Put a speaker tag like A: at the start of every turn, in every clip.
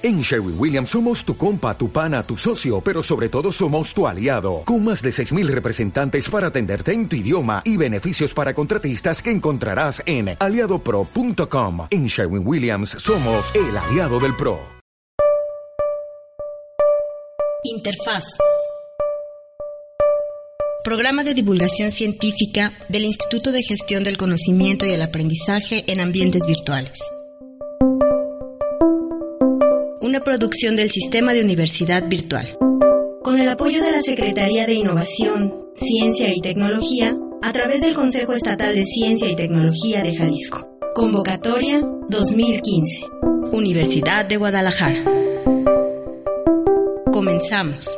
A: En Sherwin Williams somos tu compa, tu pana, tu socio, pero sobre todo somos tu aliado, con más de 6.000 representantes para atenderte en tu idioma y beneficios para contratistas que encontrarás en aliadopro.com. En Sherwin Williams somos el aliado del PRO.
B: Interfaz. Programa de divulgación científica del Instituto de Gestión del Conocimiento y el Aprendizaje en Ambientes Virtuales una producción del Sistema de Universidad Virtual. Con el apoyo de la Secretaría de Innovación, Ciencia y Tecnología, a través del Consejo Estatal de Ciencia y Tecnología de Jalisco. Convocatoria 2015. Universidad de Guadalajara. Comenzamos.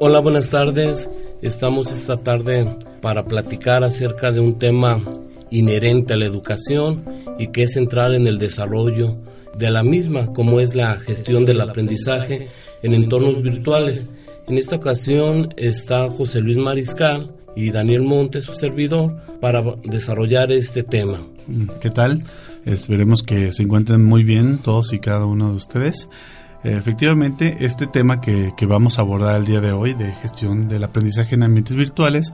C: Hola, buenas tardes. Estamos esta tarde para platicar acerca de un tema inherente a la educación y que es central en el desarrollo de la misma, como es la gestión del aprendizaje en entornos virtuales. En esta ocasión está José Luis Mariscal y Daniel Montes, su servidor, para desarrollar este tema.
D: ¿Qué tal? Esperemos que se encuentren muy bien todos y cada uno de ustedes. Efectivamente, este tema que, vamos a abordar el día de hoy de gestión del aprendizaje en ambientes virtuales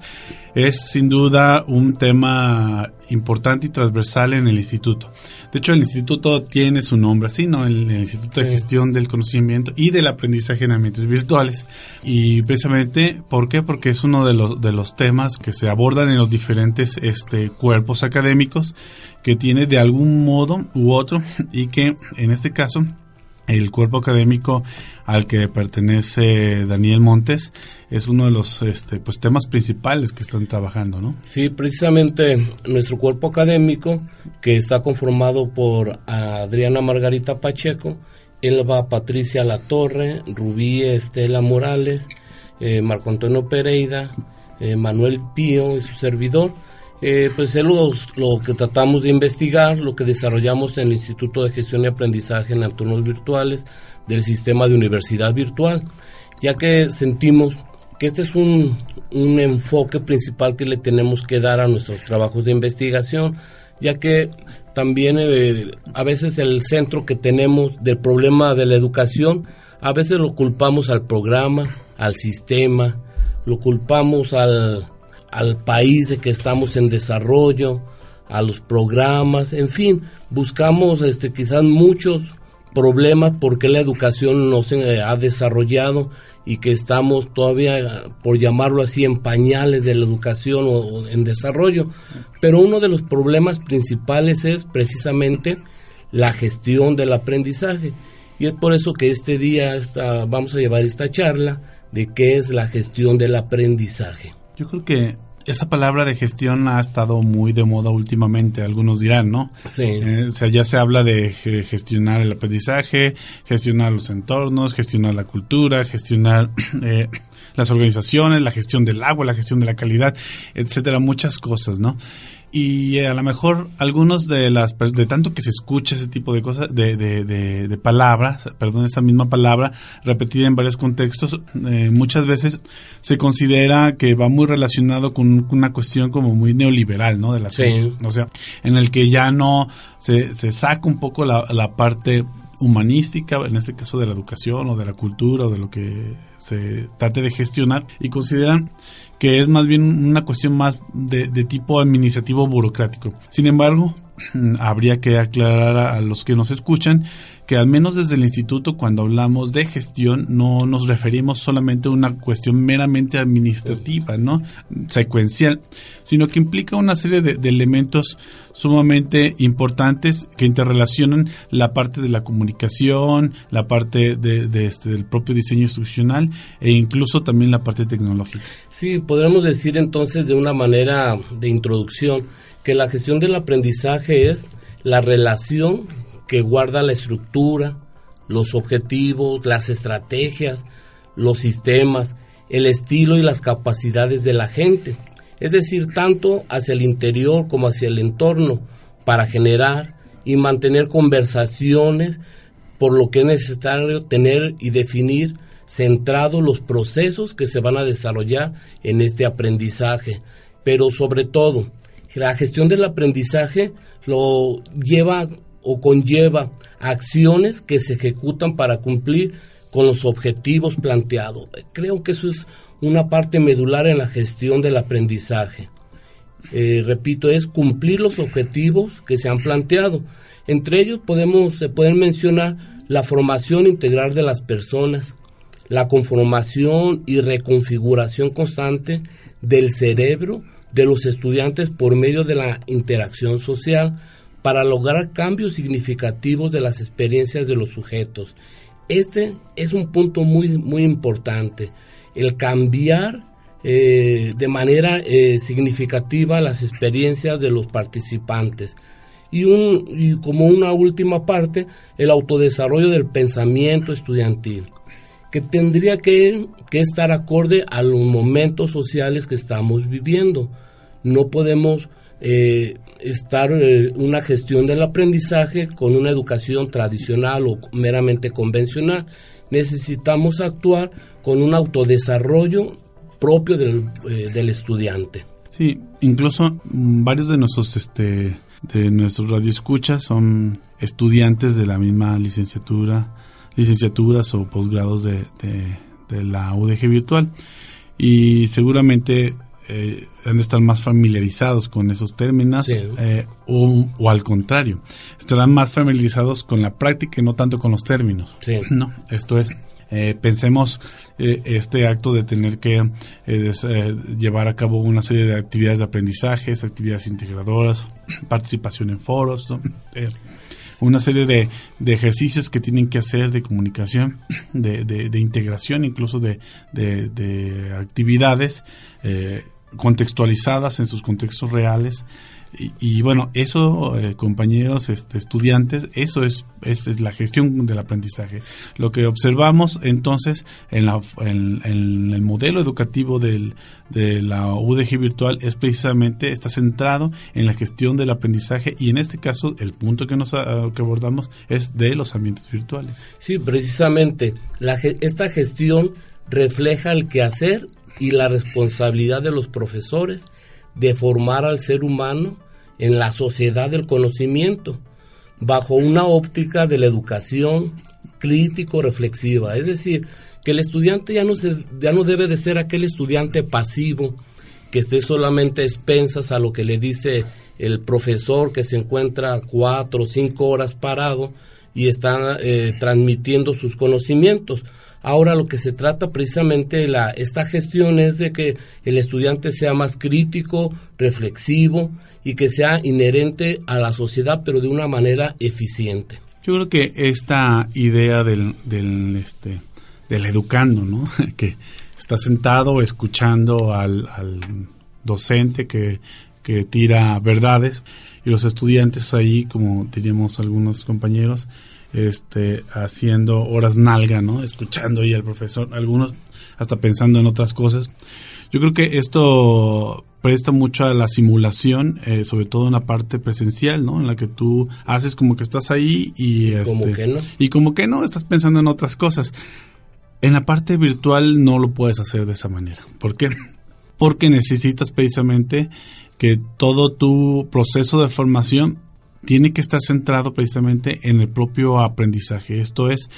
D: es sin duda un tema importante y transversal en el instituto. De hecho, el instituto tiene su nombre así, ¿no? El, Instituto de Gestión del Conocimiento y del Aprendizaje en Ambientes Virtuales. Y precisamente, ¿por qué? Porque es uno de los, de los temas que se abordan en los diferentes este, cuerpos académicos que tiene de algún modo u otro y que en este caso el cuerpo académico al que pertenece Daniel Montes es uno de los este, pues, temas principales que están trabajando, ¿no?
C: Sí, precisamente nuestro cuerpo académico, que está conformado por Adriana Margarita Pacheco, Elba Patricia Latorre, Rubí Estela Morales, eh, Marco Antonio Pereira, eh, Manuel Pío y su servidor, eh, pues es lo, que tratamos de investigar, lo que desarrollamos en el Instituto de Gestión y Aprendizaje en Entornos Virtuales del Sistema de Universidad Virtual, ya que sentimos que este es un, enfoque principal que le tenemos que dar a nuestros trabajos de investigación, ya que también eh, a veces el centro que tenemos del problema de la educación, a veces lo culpamos al programa, al sistema, lo culpamos al, al país de que estamos en desarrollo, a los programas, en fin, buscamos este, quizás muchos problemas porque la educación no se ha desarrollado y que estamos todavía, por llamarlo así, en pañales de la educación o, en desarrollo. Pero uno de los problemas principales es precisamente la gestión del aprendizaje. Y es por eso que este día vamos a llevar esta charla de qué es la gestión del aprendizaje.
D: Yo creo que esa palabra de gestión ha estado muy de moda últimamente, algunos dirán, ¿no?
C: Sí.
D: Eh, o sea, ya se habla de gestionar el aprendizaje, gestionar los entornos, gestionar la cultura, gestionar eh, las organizaciones, la gestión del agua, la gestión de la calidad, etcétera, muchas cosas, ¿no? Y a lo mejor algunos de las de tanto que se escucha ese tipo de cosas de, de, de, palabras perdón esa misma palabra repetida en varios contextos eh, muchas veces se considera que va muy relacionado con una cuestión como muy neoliberal no de la
C: sí.
D: o sea en el que ya no se, se saca un poco la, la parte humanística, en este caso de la educación o de la cultura o de lo que se trate de gestionar, y consideran que es más bien una cuestión más de, tipo administrativo burocrático. Sin embargo, habría que aclarar a, los que nos escuchan que al menos desde el instituto cuando hablamos de gestión no nos referimos solamente a una cuestión meramente administrativa, ¿no? secuencial, sino que implica una serie de, elementos sumamente importantes que interrelacionan la parte de la comunicación, la parte de, este, del propio diseño e incluso también la parte tecnológica.
C: Sí, podríamos decir entonces de una manera de introducción que la gestión del aprendizaje es la relación que guarda la estructura, los objetivos, las estrategias, los sistemas, el estilo y las capacidades de la gente, es decir, tanto hacia el interior como hacia el entorno, para generar y mantener conversaciones, por lo que es necesario tener y definir centrados los procesos que se van a desarrollar en este aprendizaje, pero sobre todo la gestión del aprendizaje lo lleva o conlleva acciones que se ejecutan para cumplir con los objetivos planteados. Creo que eso es una parte medular en la gestión del aprendizaje. Eh, repito, es cumplir los objetivos que se han planteado. Entre ellos podemos, se pueden mencionar la formación integral de las personas, la conformación y reconfiguración constante del cerebro de los estudiantes por medio de la interacción social para lograr cambios significativos de las experiencias de los sujetos. Este es un punto muy, muy importante, el cambiar eh, de manera eh, significativa las experiencias de los participantes. Y, un, y como una última parte, el autodesarrollo del pensamiento estudiantil, que tendría que, que estar acorde a los momentos sociales que estamos viviendo. No podemos eh, estar eh, una gestión del aprendizaje con una educación tradicional o meramente convencional. Necesitamos actuar con un autodesarrollo propio del, eh, del estudiante.
D: Sí, incluso mm, varios de nuestros este de nuestros radioescuchas son estudiantes de la misma licenciatura, licenciaturas o posgrados de, de, de la UDG virtual. Y seguramente eh, han de estar más familiarizados con esos términos eh, o, al contrario, estarán más familiarizados con la práctica y no tanto con los términos. No, esto es, eh, pensemos eh, este acto de tener que llevar a cabo una serie de actividades de aprendizajes, actividades integradoras, participación en foros, una serie de, de, ejercicios que tienen que hacer de comunicación, de, de, integración, incluso de, actividades contextualizadas en sus contextos reales. Y, bueno, eso, eh, compañeros, este, estudiantes, eso es, es, la gestión del aprendizaje. Lo que observamos entonces en, la, en, el modelo educativo del, de la UDG virtual es precisamente, está centrado en la gestión del aprendizaje y en este caso el punto que, nos, ah, que abordamos es de los ambientes virtuales.
C: Sí, precisamente, la, esta gestión refleja el quehacer y la responsabilidad de los profesores de formar al ser humano en la sociedad del conocimiento bajo una óptica de la educación crítico-reflexiva. Es decir, que el estudiante ya no, se, ya no debe de ser aquel estudiante pasivo que esté solamente expensas a lo que le dice el profesor que se encuentra cuatro o cinco horas parado y está eh, transmitiendo sus conocimientos. Ahora lo que se trata precisamente la esta gestión es de que el estudiante sea más crítico, reflexivo y que sea inherente a la sociedad, pero de una manera eficiente.
D: Yo creo que esta idea del, del este del educando, ¿no? que está sentado escuchando al, al docente que, que tira verdades y los estudiantes ahí, como diríamos algunos compañeros, este, haciendo horas nalga, ¿no? Escuchando ahí al profesor, algunos hasta pensando en otras cosas. Yo creo que esto presta mucho a la simulación, eh, sobre todo en la parte presencial, ¿no? En la que tú haces como que estás ahí y,
C: como
D: este,
C: que no.
D: y como que no, estás pensando en otras cosas. En la parte virtual no lo puedes hacer de esa manera. ¿Por qué? Porque necesitas precisamente que todo tu proceso de formación tiene que estar centrado precisamente en el propio aprendizaje, esto es,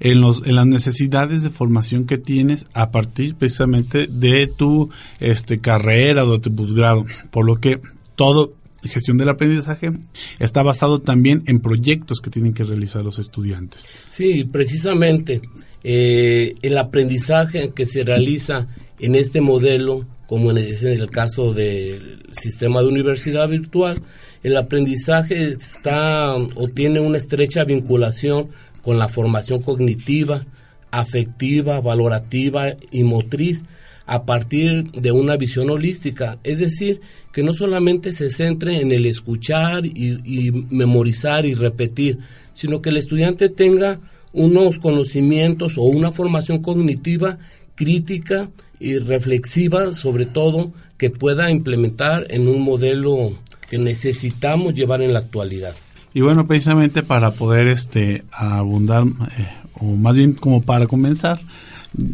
D: en, los, en las necesidades de formación que tienes a partir precisamente de tu este, carrera o de tu posgrado, por lo que todo gestión del aprendizaje está basado también en proyectos que tienen que realizar los estudiantes.
C: Sí, precisamente eh, el aprendizaje que se realiza en este modelo, como en el caso del sistema de universidad virtual, el aprendizaje está o tiene una estrecha vinculación con la formación cognitiva, afectiva, valorativa y motriz a partir de una visión holística, es decir, que no solamente se centre en el escuchar y, memorizar y repetir, sino que el estudiante tenga unos conocimientos o una formación cognitiva crítica y reflexiva, sobre todo, que pueda implementar en un modelo que necesitamos llevar en la actualidad.
D: Y bueno, precisamente para poder este abundar, eh, o más bien como para comenzar,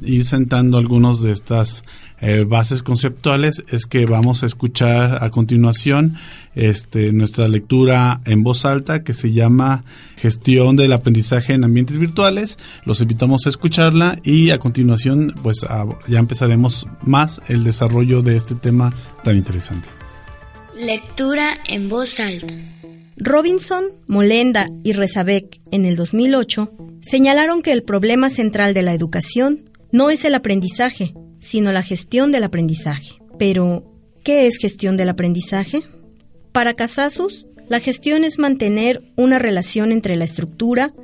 D: ir sentando algunos de estas eh, bases conceptuales es que vamos a escuchar a continuación este, nuestra lectura en voz alta que se llama Gestión del aprendizaje en ambientes virtuales. Los invitamos a escucharla y a continuación pues ya empezaremos más el desarrollo de este tema tan interesante.
E: Lectura en voz alta.
B: Robinson, Molenda y Rezabek en el 2008 señalaron que el problema central de la educación no es el aprendizaje, sino la gestión del aprendizaje. Pero, ¿qué es gestión del aprendizaje? Para Casasus, la gestión es mantener una relación entre la estructura,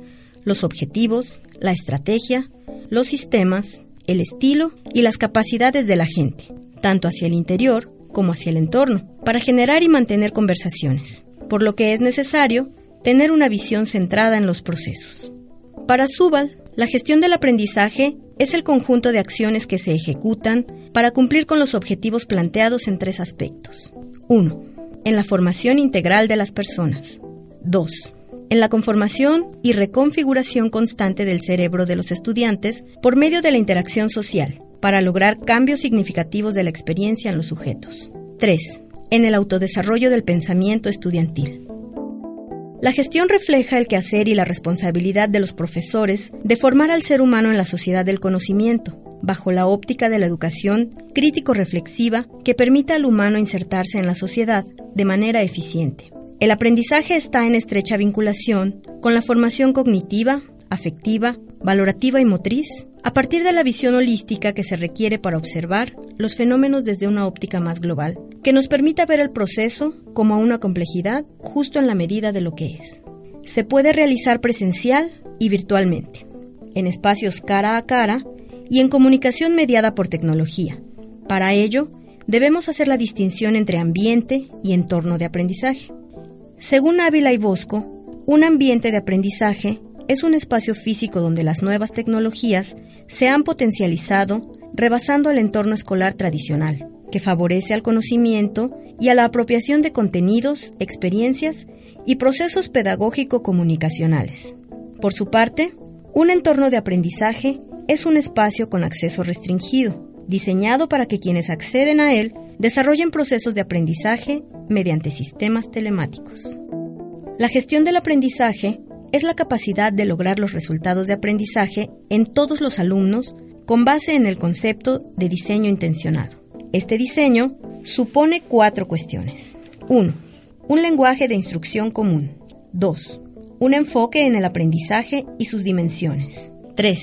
B: los objetivos, la estrategia, los sistemas, el estilo y las capacidades de la gente, tanto hacia el interior como hacia el entorno, para generar y mantener conversaciones, por lo que es necesario tener una visión centrada en los procesos. Para Subal, la gestión del aprendizaje es el conjunto de acciones que se ejecutan para cumplir con los objetivos planteados en tres aspectos. 1. En la formación integral de las personas. 2. En la conformación y reconfiguración constante del cerebro de los estudiantes por medio de la interacción social, para lograr cambios significativos de la experiencia en los sujetos. 3. En el autodesarrollo del pensamiento estudiantil. La gestión refleja el quehacer y la responsabilidad de los profesores de formar al ser humano en la sociedad del conocimiento, bajo la óptica de la educación crítico-reflexiva que permita al humano insertarse en la sociedad de manera eficiente. El aprendizaje está en estrecha vinculación con la formación cognitiva, afectiva, valorativa y motriz, a partir de la visión holística que se requiere para observar los fenómenos desde una óptica más global, que nos permita ver el proceso como una complejidad justo en la medida de lo que es. Se puede realizar presencial y virtualmente, en espacios cara a cara y en comunicación mediada por tecnología. Para ello, debemos hacer la distinción entre ambiente y entorno de aprendizaje. Según Ávila y Bosco, un ambiente de aprendizaje es un espacio físico donde las nuevas tecnologías se han potencializado rebasando el entorno escolar tradicional, que favorece al conocimiento y a la apropiación de contenidos, experiencias y procesos pedagógico-comunicacionales. Por su parte, un entorno de aprendizaje es un espacio con acceso restringido, diseñado para que quienes acceden a él desarrollen procesos de aprendizaje mediante sistemas telemáticos. La gestión del aprendizaje es la capacidad de lograr los resultados de aprendizaje en todos los alumnos con base en el concepto de diseño intencionado. Este diseño supone cuatro cuestiones. 1. Un lenguaje de instrucción común. 2. Un enfoque en el aprendizaje y sus dimensiones. 3.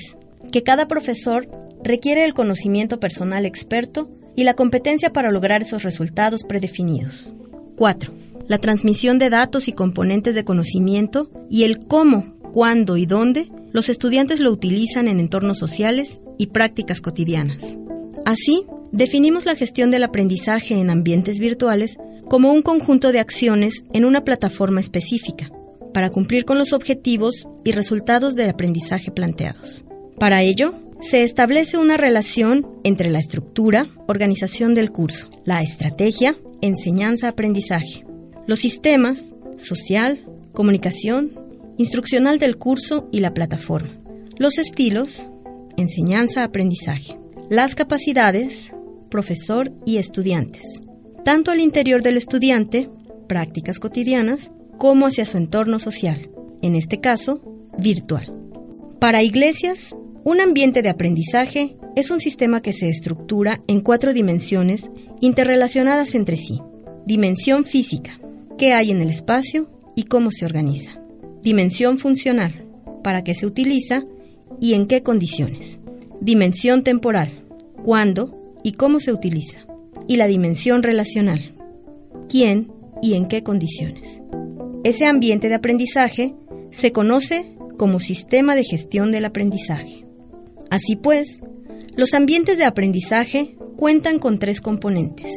B: Que cada profesor requiere el conocimiento personal experto y la competencia para lograr esos resultados predefinidos. 4 la transmisión de datos y componentes de conocimiento y el cómo, cuándo y dónde los estudiantes lo utilizan en entornos sociales y prácticas cotidianas. Así, definimos la gestión del aprendizaje en ambientes virtuales como un conjunto de acciones en una plataforma específica, para cumplir con los objetivos y resultados del aprendizaje planteados. Para ello, se establece una relación entre la estructura, organización del curso, la estrategia, enseñanza-aprendizaje, los sistemas, social, comunicación, instruccional del curso y la plataforma. Los estilos, enseñanza-aprendizaje. Las capacidades, profesor y estudiantes. Tanto al interior del estudiante, prácticas cotidianas, como hacia su entorno social, en este caso, virtual. Para iglesias, un ambiente de aprendizaje es un sistema que se estructura en cuatro dimensiones interrelacionadas entre sí. Dimensión física, qué hay en el espacio y cómo se organiza. Dimensión funcional, para qué se utiliza y en qué condiciones. Dimensión temporal, cuándo y cómo se utiliza. Y la dimensión relacional, quién y en qué condiciones. Ese ambiente de aprendizaje se conoce como sistema de gestión del aprendizaje. Así pues, los ambientes de aprendizaje cuentan con tres componentes.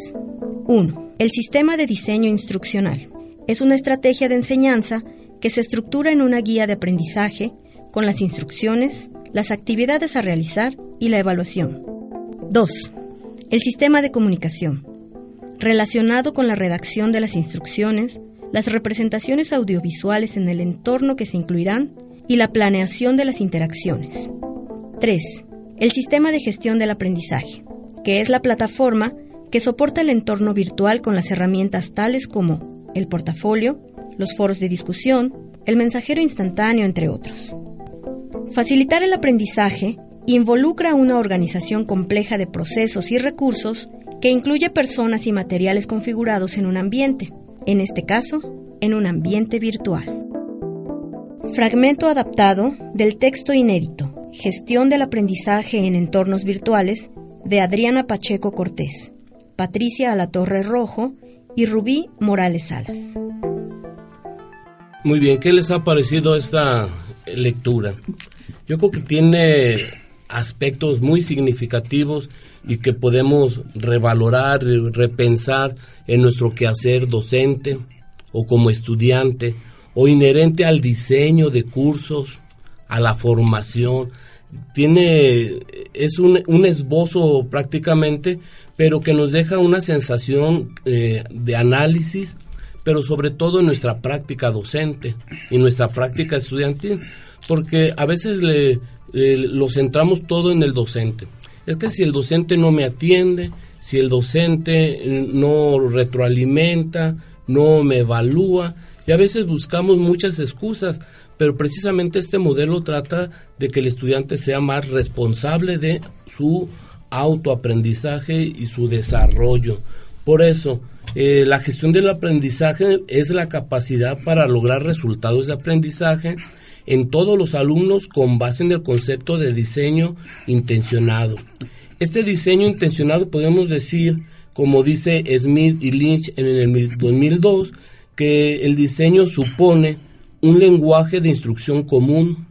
B: 1 el sistema de diseño instruccional es una estrategia de enseñanza que se estructura en una guía de aprendizaje con las instrucciones, las actividades a realizar y la evaluación. 2. El sistema de comunicación, relacionado con la redacción de las instrucciones, las representaciones audiovisuales en el entorno que se incluirán y la planeación de las interacciones. 3. el sistema de gestión del aprendizaje, que es la plataforma que soporta el entorno virtual con las herramientas tales como el portafolio, los foros de discusión, el mensajero instantáneo, entre otros. Facilitar el aprendizaje involucra una organización compleja de procesos y recursos que incluye personas y materiales configurados en un ambiente, en este caso, en un ambiente virtual. Fragmento adaptado del texto inédito, Gestión del aprendizaje en entornos virtuales, de Adriana Pacheco Cortés, Patricia Alatorre Rojo y Rubí Morales Salas.
C: Muy bien, ¿qué les ha parecido esta lectura? Yo creo que tiene aspectos muy significativos y que podemos revalorar, repensar en nuestro quehacer docente o como estudiante o inherente al diseño de cursos, a la formación. Tiene, es un, esbozo prácticamente, pero que nos deja una sensación eh, de análisis, pero sobre todo en nuestra práctica docente y nuestra práctica estudiantil, porque a veces le, lo centramos todo en el docente. Es que si el docente no me atiende, si el docente eh, no retroalimenta, no me evalúa, y a veces buscamos muchas excusas, pero precisamente este modelo trata de que el estudiante sea más responsable de su autoaprendizaje y su desarrollo. Por eso, eh, la gestión del aprendizaje es la capacidad para lograr resultados de aprendizaje en todos los alumnos con base en el concepto de diseño intencionado. Este diseño intencionado podemos decir, como dice Smith y Lynch en el 2002, que el diseño supone un lenguaje de instrucción común,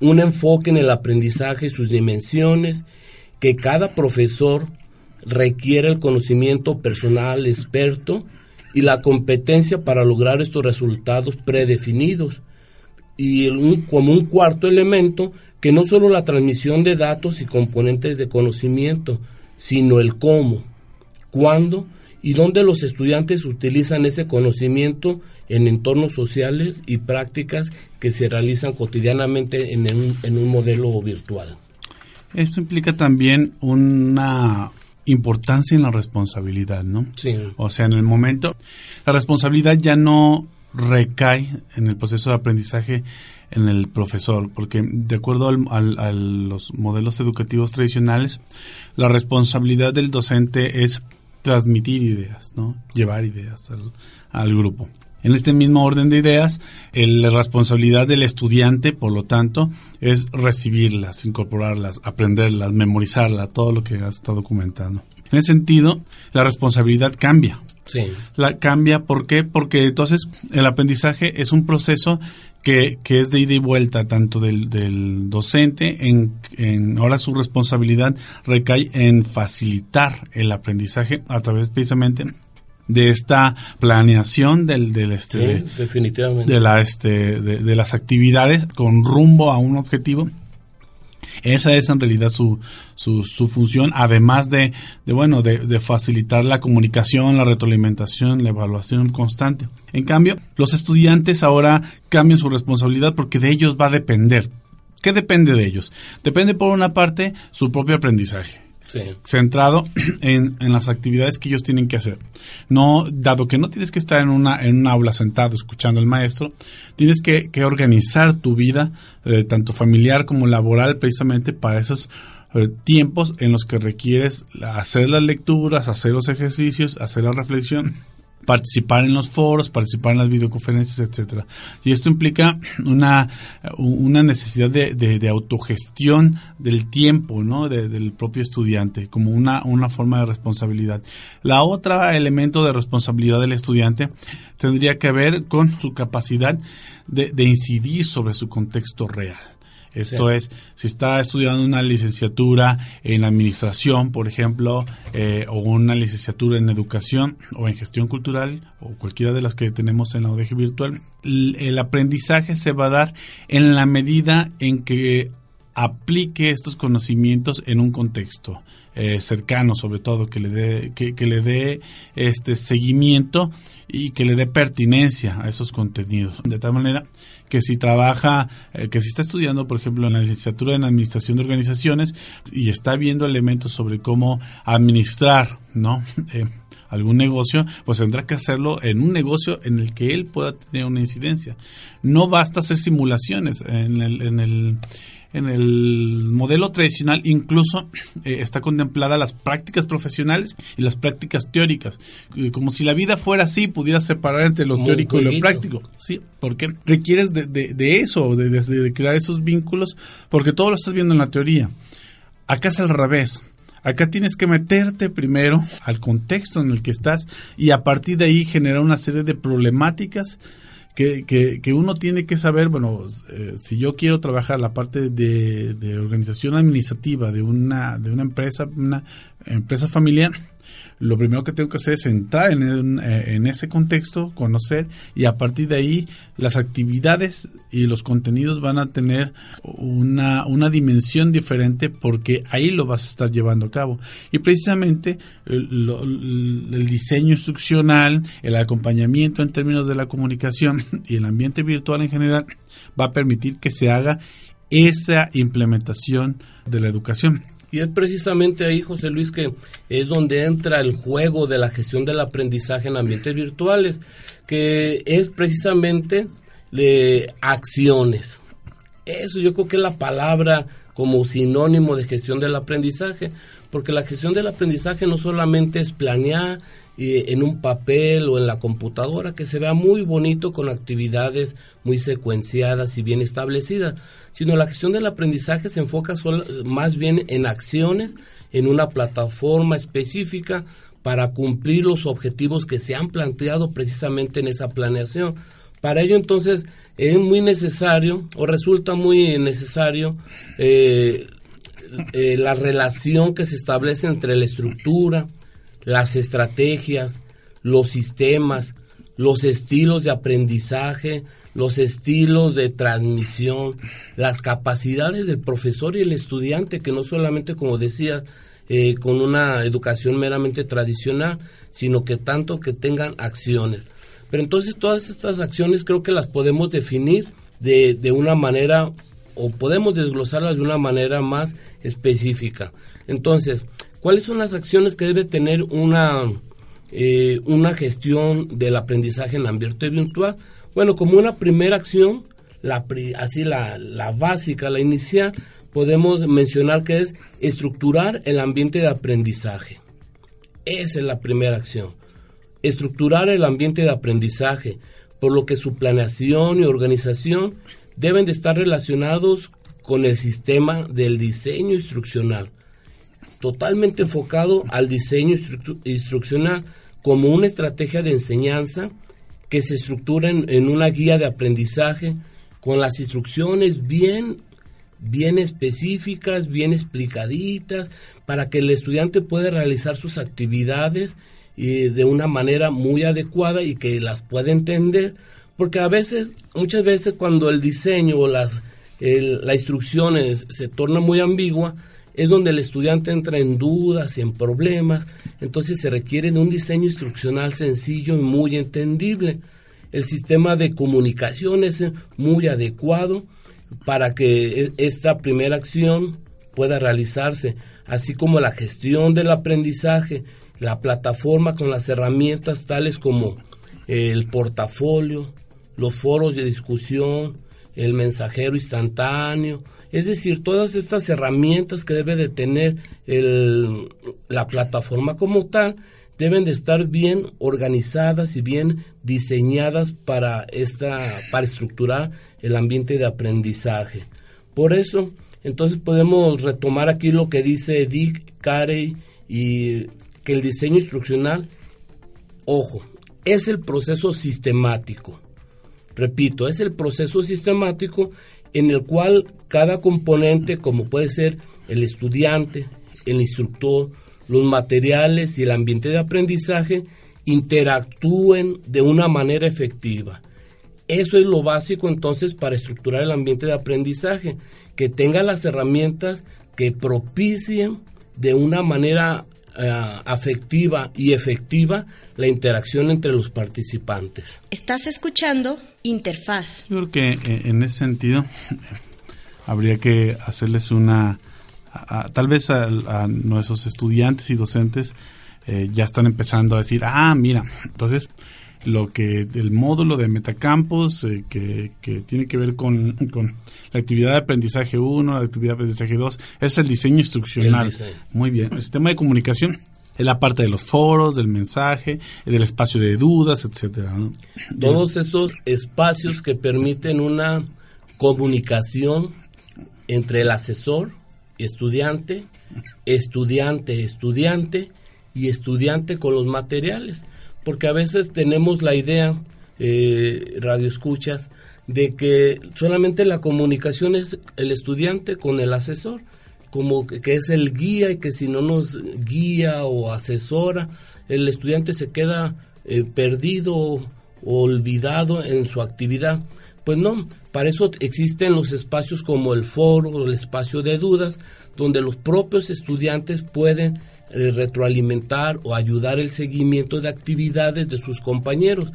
C: un enfoque en el aprendizaje y sus dimensiones, que cada profesor requiere el conocimiento personal experto y la competencia para lograr estos resultados predefinidos. Y como un cuarto elemento, que no solo la transmisión de datos y componentes de conocimiento, sino el cómo, cuándo y dónde los estudiantes utilizan ese conocimiento en entornos sociales y prácticas que se realizan cotidianamente en un, en un modelo virtual.
D: Esto implica también una importancia en la responsabilidad, ¿no?
C: Sí.
D: O sea, en el momento, la responsabilidad ya no recae en el proceso de aprendizaje en el profesor, porque de acuerdo al, a los modelos educativos tradicionales, la responsabilidad del docente es transmitir ideas, ¿no? Llevar ideas al, grupo. En este mismo orden de ideas, la responsabilidad del estudiante, por lo tanto, es recibirlas, incorporarlas, aprenderlas, memorizarlas, todo lo que está documentando. En ese sentido, la responsabilidad cambia.
C: Sí.
D: La cambia, ¿por qué? Porque entonces el aprendizaje es un proceso que, que es de ida y vuelta tanto del, del docente, en, ahora su responsabilidad recae en facilitar el aprendizaje a través precisamente de esta planeación del, del este
C: definitivamente.
D: de la este de, las actividades con rumbo a un objetivo esa es en realidad su, su, su función, además de, de bueno, de, de, facilitar la comunicación, la retroalimentación, la evaluación constante. En cambio, los estudiantes ahora cambian su responsabilidad porque de ellos va a depender. ¿Qué depende de ellos? Depende por una parte su propio aprendizaje centrado en, las actividades que ellos tienen que hacer. No, dado que no tienes que estar en una, en un aula sentado escuchando al maestro, tienes que, organizar tu vida, eh, tanto familiar como laboral, precisamente para esos eh, tiempos en los que requieres hacer las lecturas, hacer los ejercicios, hacer la reflexión participar en los foros, participar en las videoconferencias, etcétera. Y esto implica una, una necesidad de, de, autogestión del tiempo, ¿no? del propio estudiante, como una, una forma de responsabilidad. La otra elemento de responsabilidad del estudiante tendría que ver con su capacidad de, de incidir sobre su contexto real. Esto es, si está estudiando una licenciatura en administración, por ejemplo, eh, o una licenciatura en educación o en gestión cultural, o cualquiera de las que tenemos en la ODG virtual, el aprendizaje se va a dar en la medida en que aplique estos conocimientos en un contexto eh, cercano sobre todo, que le dé, que, que, le dé este seguimiento y que le dé pertinencia a esos contenidos. De tal manera que si trabaja, eh, que si está estudiando, por ejemplo, en la licenciatura en Administración de Organizaciones y está viendo elementos sobre cómo administrar, ¿no? Eh, algún negocio, pues tendrá que hacerlo en un negocio en el que él pueda tener una incidencia. No basta hacer simulaciones en el, en el en el modelo tradicional incluso eh, está contemplada las prácticas profesionales y las prácticas teóricas. Eh, como si la vida fuera así, pudieras separar entre lo teórico y lo práctico. Sí, porque requieres de, de, eso, de, de, crear esos vínculos, porque todo lo estás viendo en la teoría. Acá es al revés. Acá tienes que meterte primero al contexto en el que estás y a partir de ahí generar una serie de problemáticas que, que, uno tiene que saber, bueno, eh, si yo quiero trabajar la parte de, de, organización administrativa de una, de una empresa, una empresa familiar, lo primero que tengo que hacer es entrar en, eh, en, ese contexto, conocer y a partir de ahí las actividades y los contenidos van a tener una, una dimensión diferente porque ahí lo vas a estar llevando a cabo. Y precisamente el, el diseño instruccional, el acompañamiento en términos de la comunicación y el ambiente virtual en general va a permitir que se haga esa implementación de la educación.
C: Y es precisamente ahí, José Luis, que es donde entra el juego de la gestión del aprendizaje en ambientes virtuales, que es precisamente de acciones. Eso yo creo que es la palabra como sinónimo de gestión del aprendizaje, porque la gestión del aprendizaje no solamente es planear eh, en un papel o en la computadora, que se vea muy bonito con actividades muy secuenciadas y bien establecidas, sino la gestión del aprendizaje se enfoca más bien en acciones, en una plataforma específica para cumplir los objetivos que se han planteado precisamente en esa planeación. Para ello entonces es muy necesario o resulta muy necesario eh, eh, la relación que se establece entre la estructura, las estrategias, los sistemas, los estilos de aprendizaje, los estilos de transmisión, las capacidades del profesor y el estudiante, que no solamente, como decía, eh, con una educación meramente tradicional, sino que tanto que tengan acciones. Pero entonces todas estas acciones creo que las podemos definir de, de una manera o podemos desglosarlas de una manera más específica. Entonces, ¿cuáles son las acciones que debe tener una, eh, una gestión del aprendizaje en ambiente virtual? Bueno, como una primera acción, la, así la, la básica, la inicial, podemos mencionar que es estructurar el ambiente de aprendizaje. Esa es la primera acción. Estructurar el ambiente de aprendizaje, por lo que su planeación y organización deben de estar relacionados con el sistema del diseño instruccional, totalmente enfocado al diseño instruccional como una estrategia de enseñanza que se estructura en, una guía de aprendizaje con las instrucciones bien, bien específicas, bien explicaditas, para que el estudiante pueda realizar sus actividades eh, de una manera muy adecuada y que las pueda entender, porque a veces, muchas veces cuando el diseño o las, la instrucción se torna muy ambigua, es donde el estudiante entra en dudas y en problemas, entonces se requiere de un diseño instruccional sencillo y muy entendible. El sistema de comunicación es muy adecuado para que e, esta primera acción pueda realizarse, así como la gestión del aprendizaje, la plataforma con las herramientas tales como el portafolio, los foros de discusión, el mensajero instantáneo, es decir, todas estas herramientas que debe de tener la plataforma como tal deben de estar bien organizadas y bien diseñadas para esta para estructurar el ambiente de aprendizaje. Por eso, entonces podemos retomar aquí lo que dice Dick Carey y que el diseño instruccional, ojo, es el proceso sistemático. Repito, es el proceso sistemático en el cual cada componente, como puede ser el estudiante, el instructor, los materiales y el ambiente de aprendizaje, interactúen de una manera efectiva. Eso es lo básico entonces para estructurar el ambiente de aprendizaje, que tenga las herramientas que propicien de una manera eh, afectiva y efectiva la interacción entre los participantes.
B: Estás escuchando Interfaz.
D: Yo creo que eh, en ese sentido habría que hacerles una, tal vez a, nuestros estudiantes y docentes eh, ya están empezando a decir, ah, mira, entonces lo que el módulo de Metacampus eh, que, que, tiene que ver con, la actividad de aprendizaje 1, la actividad de aprendizaje 2, es el diseño instruccional. Muy bien. El sistema de comunicación es la parte de los foros, del mensaje, del espacio de dudas, etcétera.
C: Todos esos espacios que permiten una comunicación entre el asesor, estudiante, estudiante, estudiante y estudiante con los materiales porque a veces tenemos la idea, eh, radio escuchas, de que solamente la comunicación es el estudiante con el asesor, como que, es el guía y que si no nos guía o asesora, el estudiante se queda eh, perdido o olvidado en su actividad. Pues no, para eso existen los espacios como el foro, el espacio de dudas, donde los propios estudiantes pueden eh, retroalimentar o ayudar el seguimiento de actividades de sus compañeros.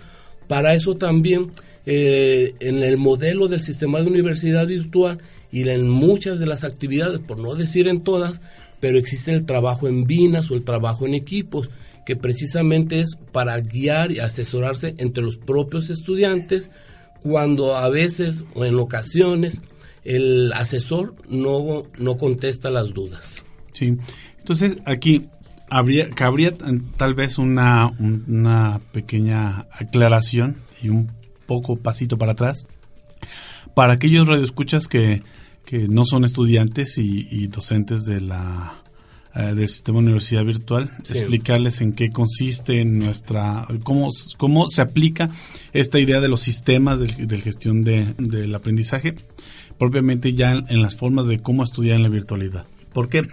C: Para eso también eh, en el modelo del sistema de universidad virtual y en muchas de las actividades, por no decir en todas, pero existe el trabajo en vinas o el trabajo en equipos, que precisamente es para guiar y asesorarse entre los propios estudiantes cuando a veces o en ocasiones el asesor no, no contesta las dudas.
D: Sí, entonces, aquí habría, cabría tal vez una, una pequeña aclaración y un poco pasito para atrás para aquellos radioescuchas que, que no son estudiantes y, docentes de la eh, del sistema de universidad virtual, explicarles en qué consiste nuestra, cómo, cómo se aplica esta idea de los sistemas de, de gestión de, del aprendizaje, propiamente ya en las formas de cómo estudiar en la virtualidad. ¿Por qué?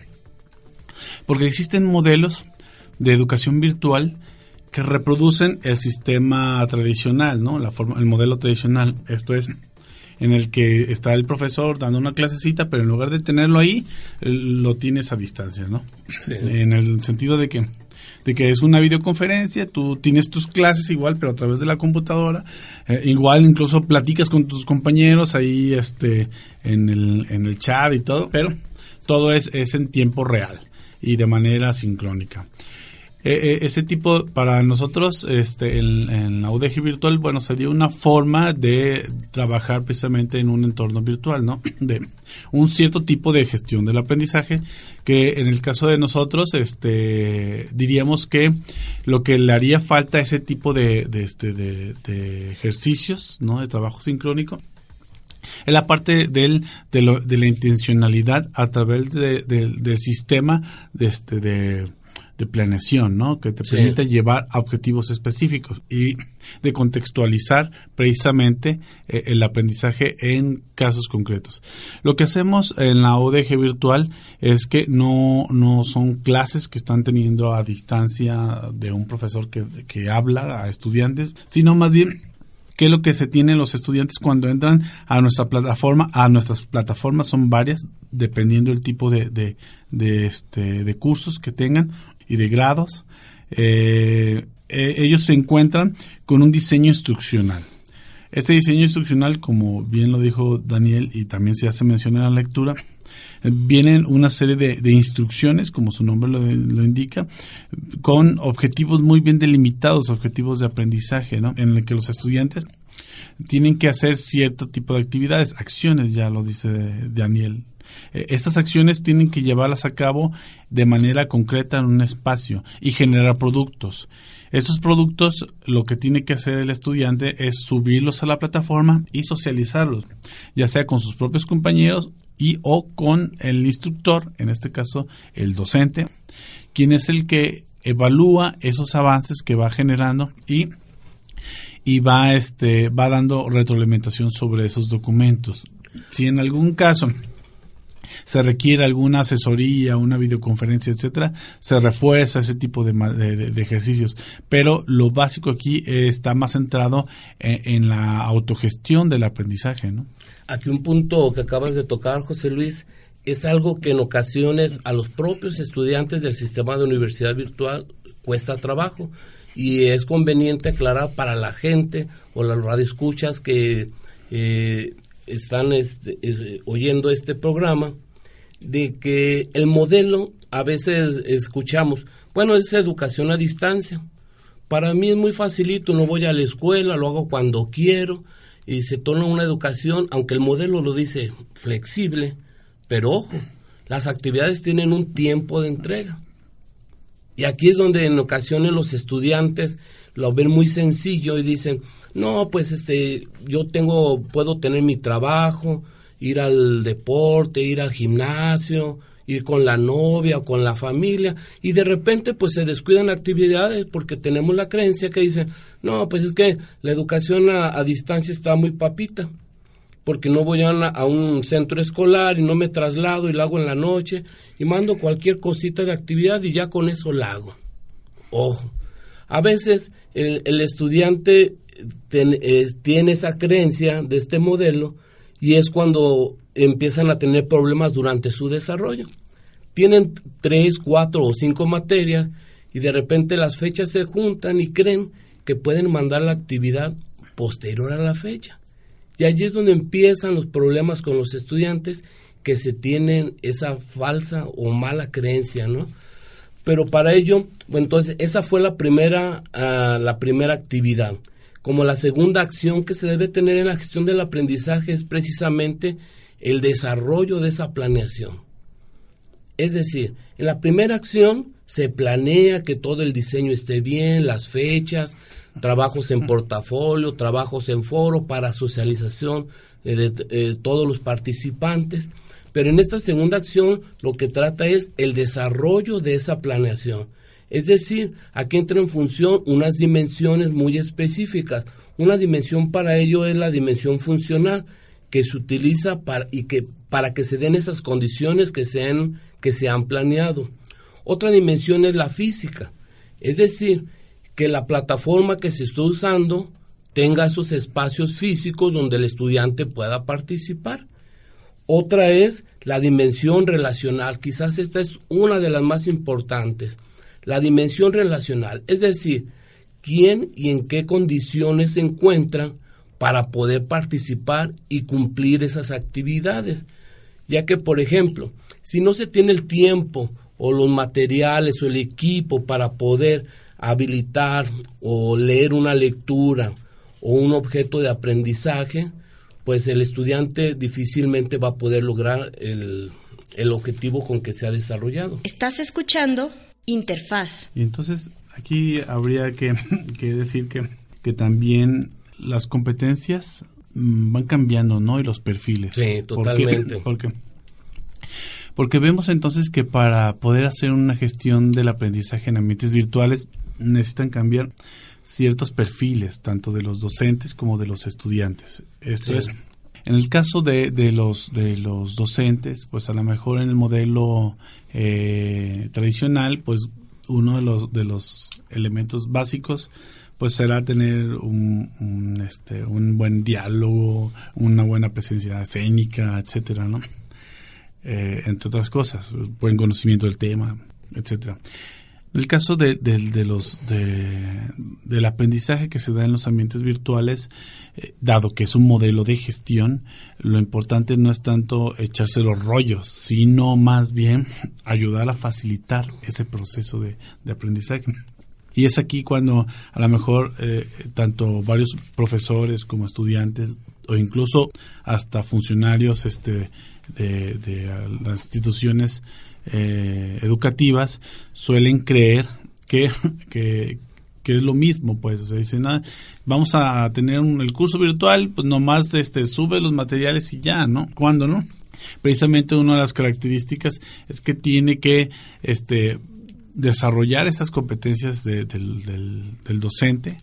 D: Porque existen modelos de educación virtual que reproducen el sistema tradicional, ¿no? La forma, el modelo tradicional, esto es en el que está el profesor dando una clasecita, pero en lugar de tenerlo ahí, lo tienes a distancia, ¿no? En el sentido de que de que es una videoconferencia, tú tienes tus clases igual, pero a través de la computadora, eh, igual incluso platicas con tus compañeros ahí este en el, en el chat y todo, pero todo es, es en tiempo real y de manera sincrónica. E, e, ese tipo, para nosotros, este, en, la UDG virtual, bueno, sería una forma de trabajar precisamente en un entorno virtual, ¿no? De un cierto tipo de gestión del aprendizaje, que en el caso de nosotros, este, diríamos que lo que le haría falta a ese tipo de, este, de ejercicios, ¿no? De trabajo sincrónico, es la parte del, de, la intencionalidad a través del sistema de, este, de, planeación, ¿no? Que te permite llevar a objetivos específicos y de contextualizar precisamente eh, el aprendizaje en casos concretos. Lo que hacemos en la ODG virtual es que no, no son clases que están teniendo a distancia de un profesor que, que habla a estudiantes, sino más bien qué es lo que se tienen los estudiantes cuando entran a nuestra plataforma. A nuestras plataformas son varias, dependiendo del tipo de, de, este, de cursos que tengan y de grados. Eh, eh, ellos se encuentran con un diseño instruccional. Este diseño instruccional, como bien lo dijo Daniel y también se hace mención en la lectura, vienen una serie de, instrucciones, como su nombre lo, indica, con objetivos muy bien delimitados, objetivos de aprendizaje, ¿no? En el que los estudiantes tienen que hacer cierto tipo de actividades, acciones, ya lo dice Daniel. Eh, estas acciones tienen que llevarlas a cabo de manera concreta en un espacio y generar productos. Esos productos lo que tiene que hacer el estudiante es subirlos a la plataforma y socializarlos, ya sea con sus propios compañeros y o con el instructor, en este caso el docente, quien es el que evalúa esos avances que va generando y, y va, este, va dando retroalimentación sobre esos documentos. Si en algún caso se requiere alguna asesoría, una videoconferencia, etcétera, se refuerza ese tipo de, de, ejercicios. Pero lo básico aquí está más centrado en, en la autogestión del aprendizaje, ¿no?
C: Aquí un punto que acabas de tocar, José Luis, es algo que en ocasiones a los propios estudiantes del sistema de universidad virtual cuesta trabajo y es conveniente aclarar para la gente o las radioescuchas que eh, están este, oyendo este programa de que el modelo a veces escuchamos, bueno, es educación a distancia. Para mí es muy facilito, no voy a la escuela, lo hago cuando quiero y se torna una educación, aunque el modelo lo dice flexible, pero ojo, las actividades tienen un tiempo de entrega. Y aquí es donde en ocasiones los estudiantes lo ven muy sencillo y dicen, no, pues este, yo tengo, puedo tener mi trabajo, ir al deporte, ir al gimnasio, ir con la novia con la familia y de repente pues se descuidan actividades porque tenemos la creencia que dice, no, pues es que la educación a, distancia está muy papita porque no voy a, a, un centro escolar y no me traslado y lo hago en la noche y mando cualquier cosita de actividad y ya con eso la hago. Ojo, a veces el, el estudiante eh, tiene esa creencia de este modelo y es cuando empiezan a tener problemas durante su desarrollo. Tienen tres, cuatro o cinco materias y de repente las fechas se juntan y creen que pueden mandar la actividad posterior a la fecha. Y allí es donde empiezan los problemas con los estudiantes que se tienen esa falsa o mala creencia, ¿no? Pero para ello, bueno, entonces esa fue la primera, ah, la primera actividad como la segunda acción que se debe tener en la gestión del aprendizaje es precisamente el desarrollo de esa planeación. Es decir, en la primera acción se planea que todo el diseño esté bien, las fechas, trabajos en portafolio, trabajos en foro para socialización de, de todos los participantes. Pero en esta segunda acción lo que trata es el desarrollo de esa planeación. Es decir, aquí entra en función unas dimensiones muy específicas. Una dimensión para ello es la dimensión funcional que se utiliza para, y que, para que se den esas condiciones que se, han, que se han planeado. Otra dimensión es la física, es decir, que la plataforma que se está usando tenga esos espacios físicos donde el estudiante pueda participar. Otra es la dimensión relacional, quizás esta es una de las más importantes la dimensión relacional, es decir, quién y en qué condiciones se encuentran para poder participar y cumplir esas actividades. Ya que, por ejemplo, si no se tiene el tiempo o los materiales o el equipo para poder habilitar o leer una lectura o un objeto de aprendizaje, pues el estudiante difícilmente va a poder lograr el, el objetivo con que se ha desarrollado.
B: Estás escuchando interfaz.
D: Y entonces aquí habría que, decir que, que, también las competencias mm, van cambiando, ¿no? Y los perfiles.
C: Sí, totalmente.
D: Porque, porque vemos entonces que para poder hacer una gestión del aprendizaje en ambientes virtuales necesitan cambiar ciertos perfiles, tanto de los docentes como de los estudiantes. Esto es, en el caso de, de, los, de los docentes, pues a lo mejor en el modelo eh, tradicional, pues uno de los, de los elementos básicos pues será tener un, este, un buen diálogo, una buena presencia escénica, etcétera, ¿no? Eh, entre otras cosas, buen conocimiento del tema, etcétera. El caso de, los, del aprendizaje que se da en los ambientes virtuales, eh, dado que es un modelo de gestión, lo importante no es tanto echarse los rollos, sino más bien ayudar a facilitar ese proceso de, aprendizaje. Y es aquí cuando a lo mejor eh, tanto varios profesores como estudiantes o incluso hasta funcionarios este, de, de las instituciones eh, educativas suelen creer que, que, es lo mismo, pues, o sea, dicen, ah, vamos a tener el curso virtual, pues nomás este, sube los materiales y ya, ¿no? ¿Cuándo, no? Precisamente una de las características es que tiene que este, desarrollar esas competencias del, del, docente,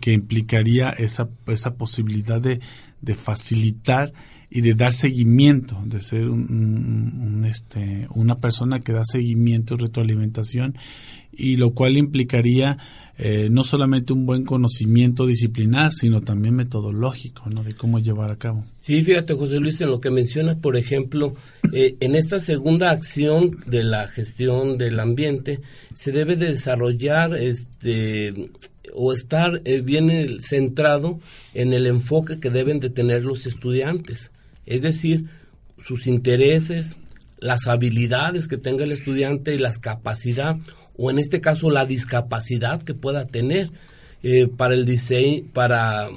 D: que implicaría esa, esa posibilidad de, de facilitar y de dar seguimiento, de ser un, este, una persona que da seguimiento y retroalimentación, y lo cual implicaría eh, no solamente un buen conocimiento disciplinar, sino también metodológico, ¿no? De cómo llevar a cabo.
C: Sí, fíjate, José Luis, en lo que mencionas, por ejemplo, eh, en esta segunda acción de la gestión del ambiente, se debe de desarrollar este o estar eh, bien centrado en el enfoque que deben de tener los estudiantes, es decir, sus intereses, las habilidades que tenga el estudiante y las capacidades o en este caso la discapacidad que pueda tener eh, para el diseño, para,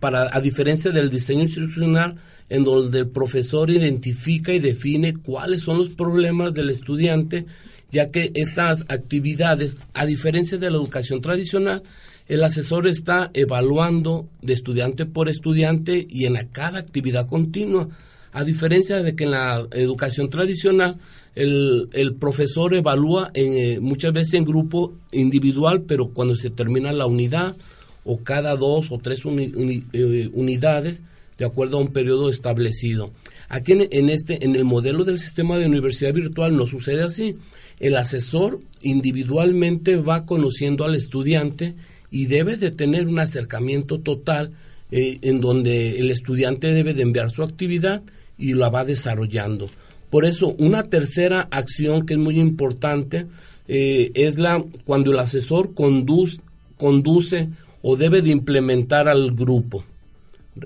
C: para, a diferencia del diseño instruccional, en donde el profesor identifica y define cuáles son los problemas del estudiante, ya que estas actividades, a diferencia de la educación tradicional, el asesor está evaluando de estudiante por estudiante y en cada actividad continua, a diferencia de que en la educación tradicional el, el profesor evalúa en, eh, muchas veces en grupo individual, pero cuando se termina la unidad o cada dos o tres eh, unidades, de acuerdo a un periodo establecido. Aquí en, este, en el modelo del sistema de universidad virtual no sucede así. El asesor individualmente va conociendo al estudiante y debe de tener un acercamiento total eh, en donde el estudiante debe de enviar su actividad y la va desarrollando. Por eso, una tercera acción que es muy importante eh, es la cuando el asesor conduce, o debe de implementar al grupo.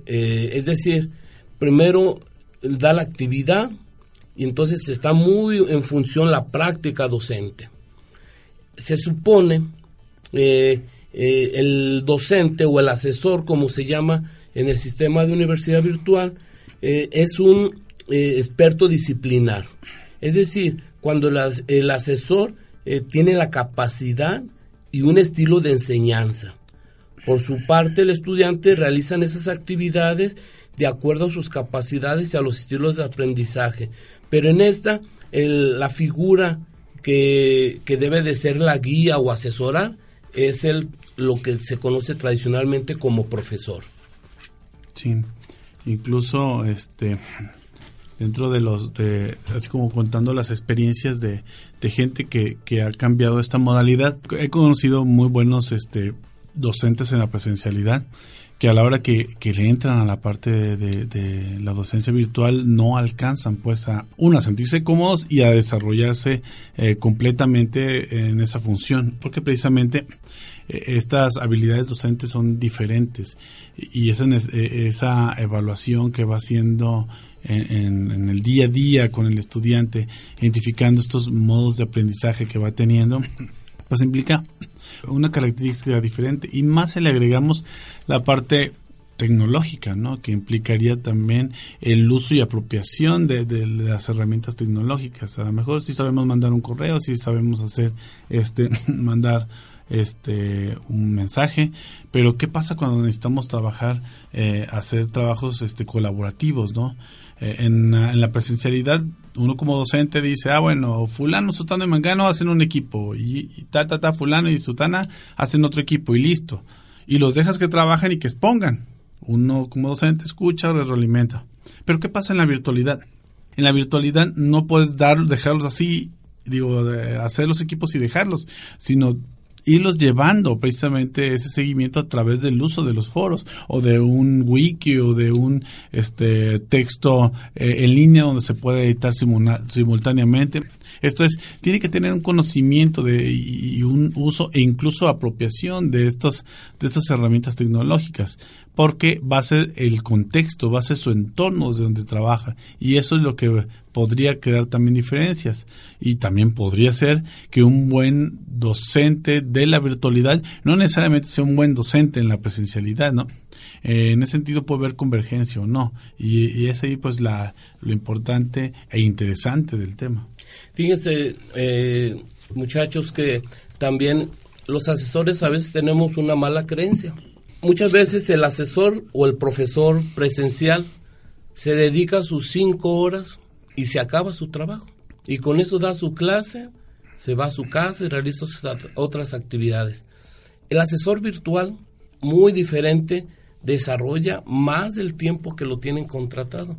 C: Eh, es decir, primero da la actividad y entonces está muy en función la práctica docente. Se supone el docente o el asesor, como se llama en el sistema de universidad virtual, es un eh, experto disciplinar. Es decir, cuando el asesor eh, tiene la capacidad y un estilo de enseñanza. Por su parte, el estudiante realiza esas actividades de acuerdo a sus capacidades y a los estilos de aprendizaje. Pero en esta, la figura que, que, debe de ser la guía o asesorar es el, lo que se conoce tradicionalmente como profesor.
D: Sí, incluso este dentro de los, de, así como contando las experiencias de, de gente que, que, ha cambiado esta modalidad. He conocido muy buenos este, docentes en la presencialidad que a la hora que, que le entran a la parte de, la docencia virtual no alcanzan pues a, uno, a sentirse cómodos y a desarrollarse eh, completamente en esa función, porque precisamente eh, estas habilidades docentes son diferentes y esa, eh, esa evaluación que va haciendo en, el día a día con el estudiante, identificando estos modos de aprendizaje que va teniendo, pues implica una característica diferente y más si le agregamos la parte tecnológica, ¿no? Que implicaría también el uso y apropiación de, de, las herramientas tecnológicas. A lo mejor si sabemos mandar un correo, si sabemos hacer, este, mandar este un mensaje pero qué pasa cuando necesitamos trabajar eh, hacer trabajos este colaborativos no eh, en, la presencialidad, uno como docente dice, ah, bueno, fulano, sutano y mangano hacen un equipo, y, ta, ta, ta, fulano y sutana hacen otro equipo, y listo. Y los dejas que trabajen y que expongan. Uno como docente escucha o retroalimenta. Pero ¿qué pasa en la virtualidad? En la virtualidad no puedes dar, dejarlos así, digo, hacer los equipos y dejarlos, sino irlos llevando precisamente ese seguimiento a través del uso de los foros o de un wiki o de un este texto eh, en línea donde se puede editar simultáneamente. Esto es, tiene que tener un conocimiento de, y un uso e incluso apropiación de, estos, de estas herramientas tecnológicas porque va a ser el contexto, va a ser su entorno de donde trabaja y eso es lo que podría crear también diferencias y también podría ser que un buen docente de la virtualidad no necesariamente sea un buen docente en la presencialidad, ¿no? Eh, en ese sentido puede haber convergencia o no y, es ahí pues la, lo importante e interesante del tema.
C: Fíjense, eh, muchachos, que también los asesores a veces tenemos una mala creencia muchas veces el asesor o el profesor presencial se dedica sus cinco horas y se acaba su trabajo. Y con eso da su clase, se va a su casa y realiza otras actividades. El asesor virtual, muy diferente, desarrolla más del tiempo que lo tienen contratado.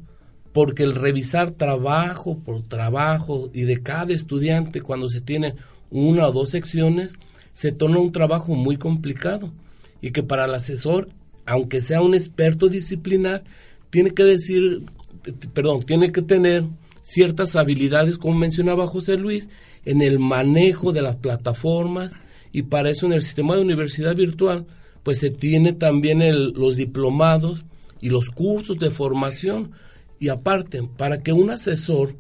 C: Porque el revisar trabajo por trabajo y de cada estudiante cuando se tiene una o dos secciones, se torna un trabajo muy complicado y que para el asesor, aunque sea un experto disciplinar, tiene que decir, perdón, tiene que tener ciertas habilidades, como mencionaba José Luis, en el manejo de las plataformas y para eso en el sistema de universidad virtual pues se tiene también los diplomados y los cursos de formación. Y aparte para que un asesor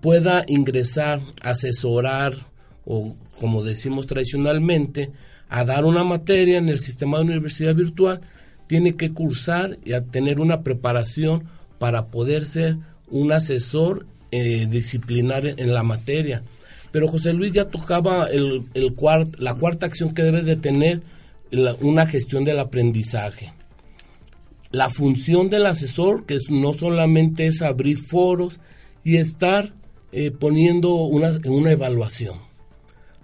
C: pueda ingresar, asesorar o como decimos tradicionalmente, a dar una materia en el sistema de universidad virtual, tiene que cursar y a tener una preparación para poder ser un asesor eh, disciplinar en la materia. Pero José Luis ya tocaba el, la cuarta acción que debe de tener una gestión del aprendizaje. La función del asesor, que no solamente es abrir foros y estar eh, poniendo una, una evaluación.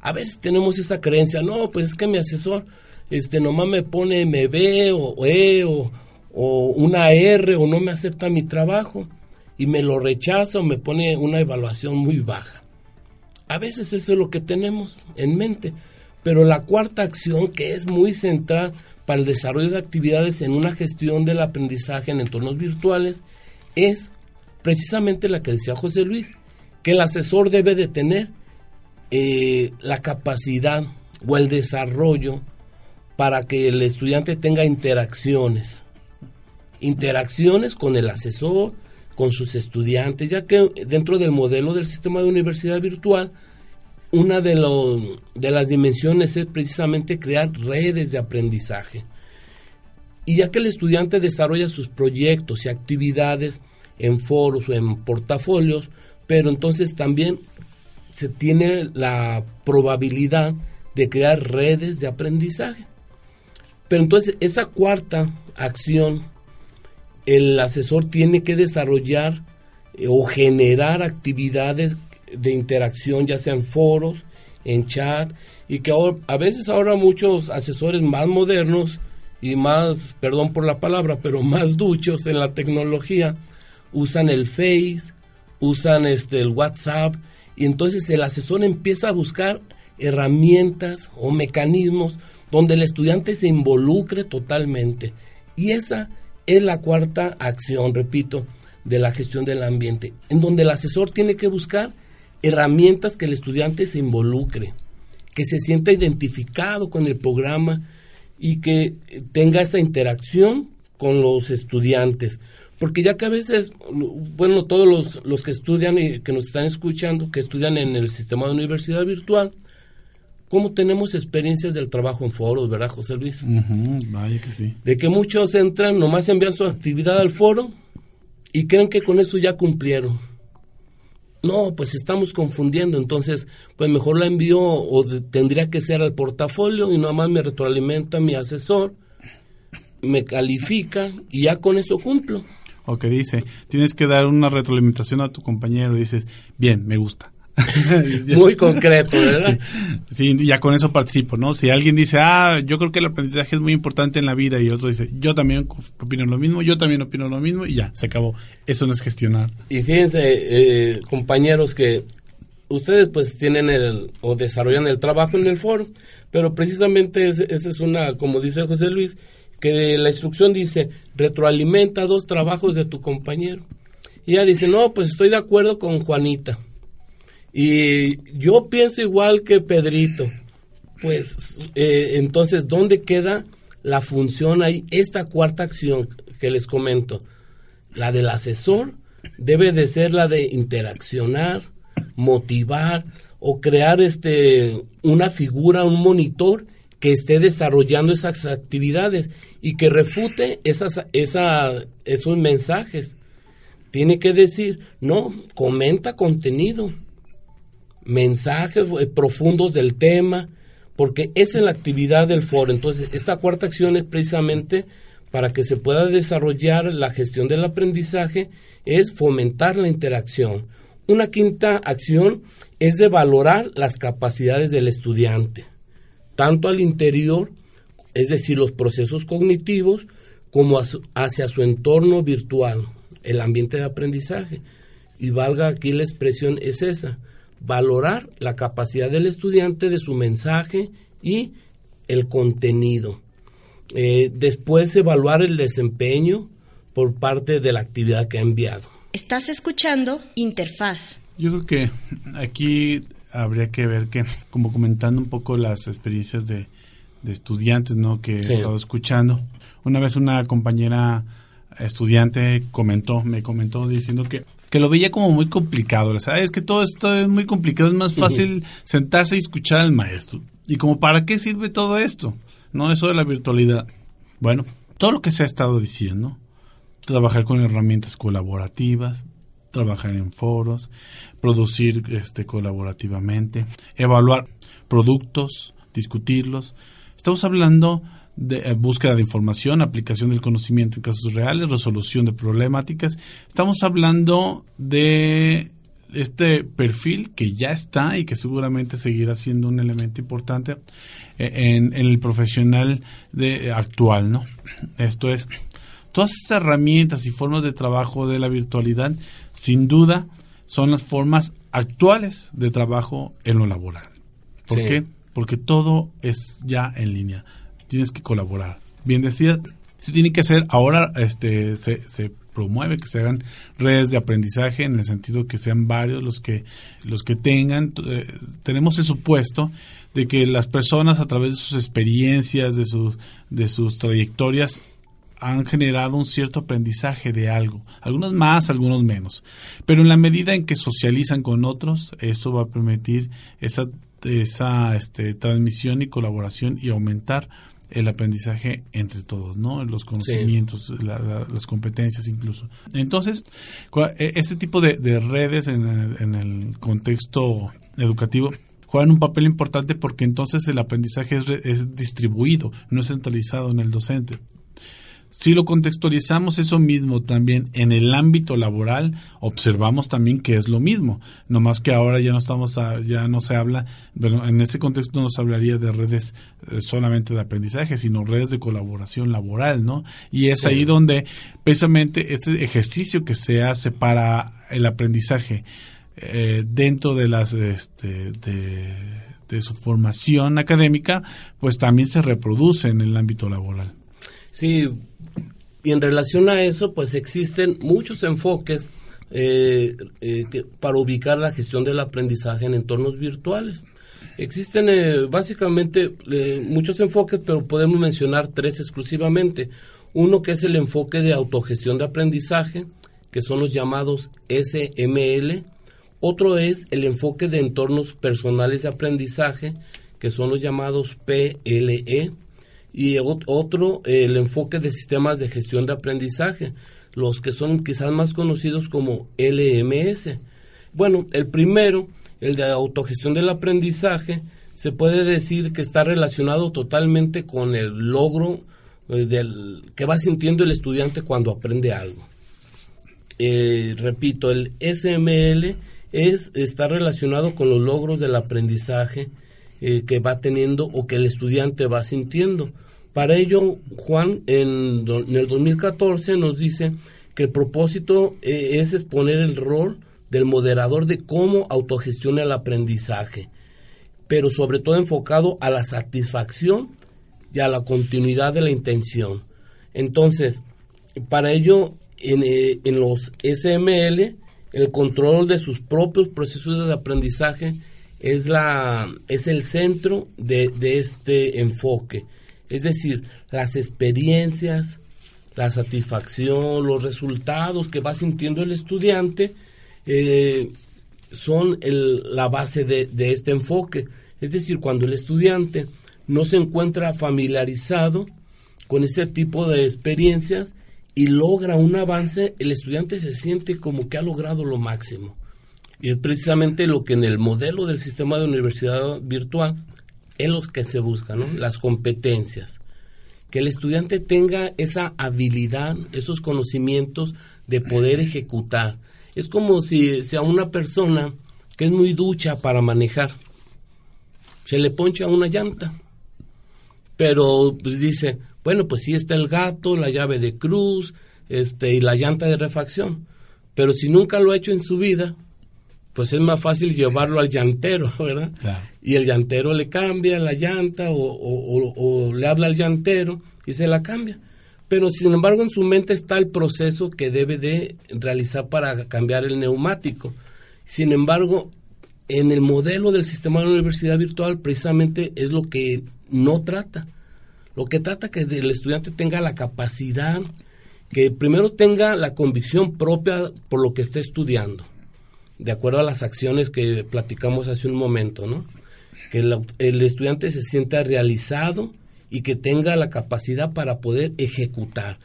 C: A veces tenemos esa creencia, no, pues es que mi asesor este, nomás me pone MB o E o, o una R o no me acepta mi trabajo y me lo rechaza o me pone una evaluación muy baja. A veces eso es lo que tenemos en mente, pero la cuarta acción que es muy central para el desarrollo de actividades en una gestión del aprendizaje en entornos virtuales es precisamente la que decía José Luis, que el asesor debe de tener eh, la capacidad o el desarrollo para que el estudiante tenga interacciones, interacciones con el asesor, con sus estudiantes, ya que dentro del modelo del sistema de universidad virtual, una de, de las dimensiones es precisamente crear redes de aprendizaje. Y ya que el estudiante desarrolla sus proyectos y actividades en foros o en portafolios, pero entonces también se tiene la probabilidad de crear redes de aprendizaje. Pero entonces esa cuarta acción el asesor tiene que desarrollar eh, o generar actividades de interacción, ya sean foros, en chat, y que ahora, a veces ahora muchos asesores más modernos y más, perdón por la palabra, pero más duchos en la tecnología, usan el Face, usan este, el WhatsApp, y entonces el asesor empieza a buscar herramientas o mecanismos donde el estudiante se involucre totalmente. Y esa es la cuarta acción, repito, de la gestión del ambiente, en donde el asesor tiene que buscar herramientas que el estudiante se involucre, que se sienta identificado con el programa y que tenga esa interacción con los estudiantes. Porque ya que a veces, bueno, todos los, los que estudian y que nos están escuchando, que estudian en el sistema de universidad virtual, cómo tenemos experiencias del trabajo en foros, ¿verdad, José Luis?
D: vaya que sí.
C: De que muchos entran, nomás envían su actividad al foro y creen que con eso ya cumplieron. No, pues estamos confundiendo, entonces, pues mejor la envío o tendría que ser al portafolio y nomás me retroalimenta mi asesor, me califica y ya con eso cumplo.
D: O que dice, tienes que dar una retroalimentación a tu compañero y dices, bien, me gusta
C: Muy concreto, ¿verdad?
D: Sí, ya con eso participo, ¿no? Si alguien dice, ah, yo creo que el aprendizaje es muy importante en la vida y otro dice, yo también opino lo mismo, yo también opino lo mismo y ya, se acabó. Eso no es gestionar.
C: Y fíjense, eh, compañeros, que ustedes pues tienen el, o desarrollan el trabajo en el foro, pero precisamente esa es una, como dice José Luis, que la instrucción dice, retroalimenta dos trabajos de tu compañero. Y ella dice, no, pues estoy de acuerdo con Juanita y yo pienso igual que Pedrito. Pues eh, entonces, ¿dónde queda la función ahí? Esta cuarta acción que les comento, la del asesor, debe de ser la de interaccionar, motivar o crear este una figura, un monitor que esté desarrollando esas actividades y que refute esas, esa, esos mensajes. Tiene que decir, no, comenta contenido mensajes eh, profundos del tema, porque esa es la actividad del foro. Entonces, esta cuarta acción es precisamente para que se pueda desarrollar la gestión del aprendizaje, es fomentar la interacción. Una quinta acción es de valorar las capacidades del estudiante, tanto al interior, es decir, los procesos cognitivos, como hacia su entorno virtual, el ambiente de aprendizaje. Y valga aquí la expresión es esa, valorar la capacidad del estudiante de su mensaje y el contenido. Eh, después evaluar el desempeño por parte de la actividad que ha enviado.
B: Estás escuchando Interfaz.
D: Yo creo que aquí habría que ver que, como comentando un poco las experiencias de, estudiantes ¿no? que he estado escuchando, una vez una compañera estudiante comentó, me comentó diciendo que, que lo veía como muy complicado. O sea, es que todo esto es muy complicado, es más fácil sentarse y escuchar al maestro. ¿Y como para qué sirve todo esto? No, eso de la virtualidad. Bueno, todo lo que se ha estado diciendo, trabajar con herramientas colaborativas, trabajar en foros, producir este colaborativamente, evaluar productos, discutirlos. Estamos hablando de eh, búsqueda de información, aplicación del conocimiento en casos reales, resolución de problemáticas. Estamos hablando de este perfil que ya está y que seguramente seguirá siendo un elemento importante eh, en, el profesional de, actual, ¿no? Esto es, todas estas herramientas y formas de trabajo de la virtualidad, sin duda, son las formas actuales de trabajo en lo laboral. ¿Por qué? Porque todo es ya en línea tienes que colaborar. Bien decía, se tiene que hacer, ahora este, se, se promueve que se hagan redes de aprendizaje en el sentido que sean varios los que los que tengan eh, tenemos el supuesto de que las personas a través de sus experiencias de sus de sus trayectorias han generado un cierto aprendizaje de algo, algunos más, algunos menos, pero en la medida en que socializan con otros, eso va a permitir esa esa este, transmisión y colaboración y aumentar el aprendizaje entre todos, ¿no? Los conocimientos, las competencias incluso. Entonces, este tipo de, redes en el, contexto educativo juegan un papel importante porque entonces el aprendizaje es, es distribuido, no es centralizado en el docente. Si lo contextualizamos eso mismo también en el ámbito laboral, observamos también que es lo mismo, no más que ahora ya no estamos ya no se habla, pero en ese contexto no se hablaría de redes eh, solamente de aprendizaje, sino redes de colaboración laboral, ¿no? Y es ahí donde precisamente este ejercicio que se hace para el aprendizaje eh, dentro de las este, de, de su formación académica, pues también se reproduce en el ámbito laboral.
C: Sí, y en relación a eso, pues existen muchos enfoques eh, eh, para ubicar la gestión del aprendizaje en entornos virtuales. Existen eh, básicamente muchos enfoques, pero podemos mencionar tres exclusivamente. Uno que es el enfoque de autogestión de aprendizaje, que son los llamados SML. Otro es el enfoque de entornos personales de aprendizaje, que son los llamados PLE y otro el enfoque de sistemas de gestión de aprendizaje, los que son quizás más conocidos como LMS. Bueno, el primero, el de autogestión del aprendizaje, se puede decir que está relacionado totalmente con el logro eh, del, que va sintiendo el estudiante cuando aprende algo. Eh, repito, el SML es, está relacionado con los logros del aprendizaje eh, que va teniendo o que el estudiante va sintiendo. Para ello, Juan en, el 2014 nos dice que el propósito eh, es exponer el rol del moderador de cómo autogestiona el aprendizaje, pero sobre todo enfocado a la satisfacción y a la continuidad de la intención. Entonces, para ello, en, eh, los SML, el control de sus propios procesos de aprendizaje es, la, es el centro de este enfoque. Es decir, las experiencias, la satisfacción, los resultados que va sintiendo el estudiante eh, son la base de, este enfoque. Es decir, cuando el estudiante no se encuentra familiarizado con este tipo de experiencias y logra un avance, el estudiante se siente como que ha logrado lo máximo. Y es precisamente lo que en el modelo del sistema de universidad virtual es lo que se busca, ¿no? Las competencias. Que el estudiante tenga esa habilidad, esos conocimientos de poder ejecutar. Es como si, sea una persona que es muy ducha para manejar. Se le poncha una llanta. Pero pues, dice, bueno, pues sí está el gato, la llave de cruz, este, y la llanta de refacción. Pero si nunca lo ha hecho en su vida, pues es más fácil llevarlo al llantero, ¿verdad? Y el llantero le cambia la llanta o, le habla al llantero y se la cambia. Pero sin embargo en su mente está el proceso que debe de realizar para cambiar el neumático. Sin embargo, en el modelo del sistema de la universidad virtual precisamente es lo que no trata. Lo que trata que el estudiante tenga la capacidad, que primero tenga la convicción propia por lo que está estudiando, de acuerdo a las acciones que platicamos hace un momento, ¿no? Que el, estudiante se sienta realizado y que tenga la capacidad para poder ejecutar.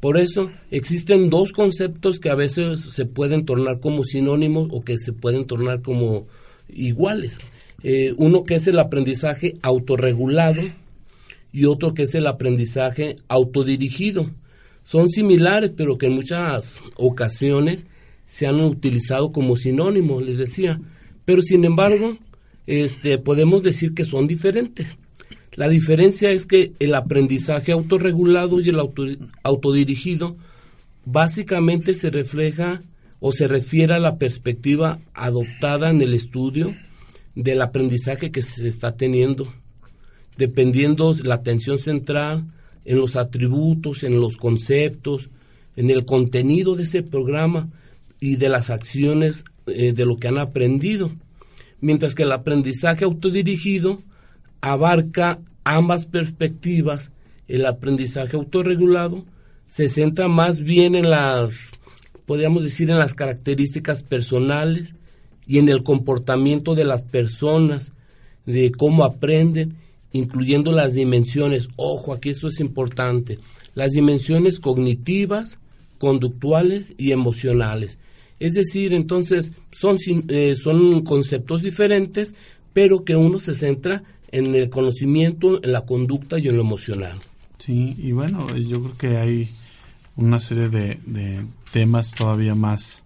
C: Por eso existen dos conceptos que a veces se pueden tornar como sinónimos o que se pueden tornar como iguales. Eh, uno que es el aprendizaje autorregulado y otro que es el aprendizaje autodirigido. Son similares, pero que en muchas ocasiones se han utilizado como sinónimos, les decía. Pero sin embargo, este, podemos decir que son diferentes. La diferencia es que el aprendizaje autorregulado y el autodirigido básicamente se refleja o se refiere a la perspectiva adoptada en el estudio del aprendizaje que se está teniendo, dependiendo la atención central en los atributos, en los conceptos, en el contenido de ese programa y de las acciones eh, de lo que han aprendido. Mientras que el aprendizaje autodirigido abarca ambas perspectivas, el aprendizaje autorregulado se centra más bien en las podríamos decir, en las características personales y en el comportamiento de las personas, de cómo aprenden, incluyendo las dimensiones, ojo, aquí esto es importante, las dimensiones cognitivas, conductuales y emocionales. Es decir, entonces son, eh, son conceptos diferentes, pero que uno se centra en el conocimiento, en la conducta y en lo emocional.
D: Sí, y bueno, yo creo que hay una serie de, temas todavía más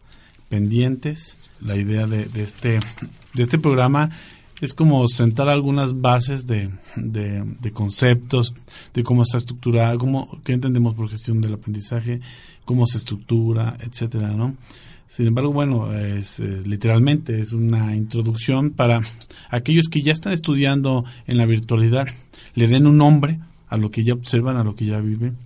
D: pendientes. La idea de, este, de este programa es como sentar algunas bases de, de, conceptos, de cómo está estructurada, cómo, qué entendemos por gestión del aprendizaje, cómo se estructura, etcétera, ¿no? Sin embargo, bueno, es eh, literalmente es una introducción para aquellos que ya están estudiando en la virtualidad, le den un nombre a lo que ya observan, a lo que ya viven,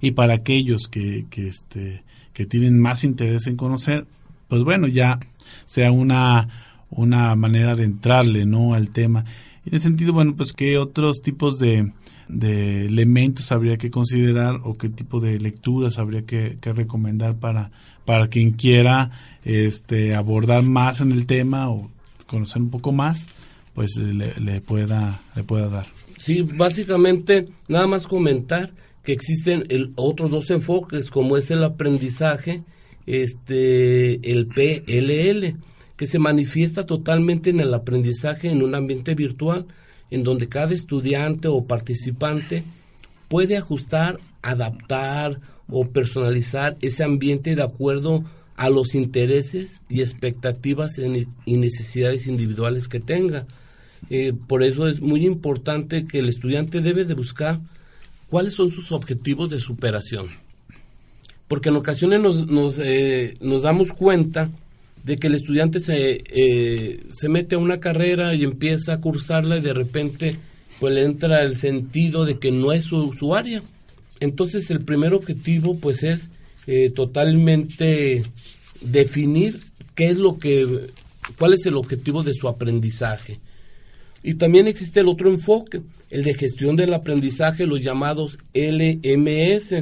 D: y para aquellos que, que, este, que tienen más interés en conocer, pues bueno, ya sea una, una manera de entrarle ¿no? al tema. En ese sentido, bueno, pues qué otros tipos de, de elementos habría que considerar o qué tipo de lecturas habría que, recomendar para, para quien quiera este, abordar más en el tema o conocer un poco más, pues le, le, pueda, le pueda dar.
C: Sí, básicamente nada más comentar que existen el, otros dos enfoques, como es el aprendizaje, este, el PLL, que se manifiesta totalmente en el aprendizaje en un ambiente virtual, en donde cada estudiante o participante puede ajustar, adaptar o personalizar ese ambiente de acuerdo a los intereses y expectativas y necesidades individuales que tenga. Eh, por eso es muy importante que el estudiante debe de buscar cuáles son sus objetivos de superación. Porque en ocasiones nos, nos, eh, nos damos cuenta de que el estudiante se, eh, se mete a una carrera y empieza a cursarla y de repente pues le entra el sentido de que no es su, su área. Entonces el primer objetivo pues es eh, totalmente definir qué es lo que, cuál es el objetivo de su aprendizaje. Y también existe el otro enfoque, el de gestión del aprendizaje, los llamados LMS.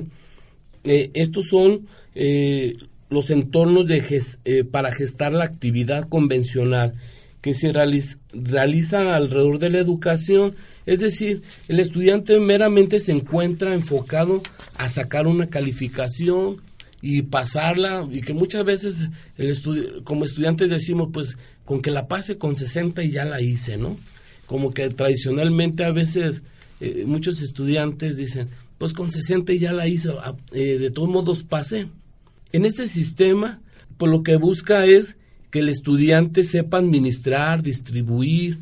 C: Eh, estos son eh, los entornos de eh, para gestar la actividad convencional que se realiza, realizan alrededor de la educación. Es decir, el estudiante meramente se encuentra enfocado a sacar una calificación y pasarla, y que muchas veces el como estudiantes decimos, pues con que la pase con 60 y ya la hice, ¿no? como que tradicionalmente a veces eh, muchos estudiantes dicen, pues con 60 ya la hizo, ah, eh, de todos modos pasé. En este sistema, pues lo que busca es que el estudiante sepa administrar, distribuir,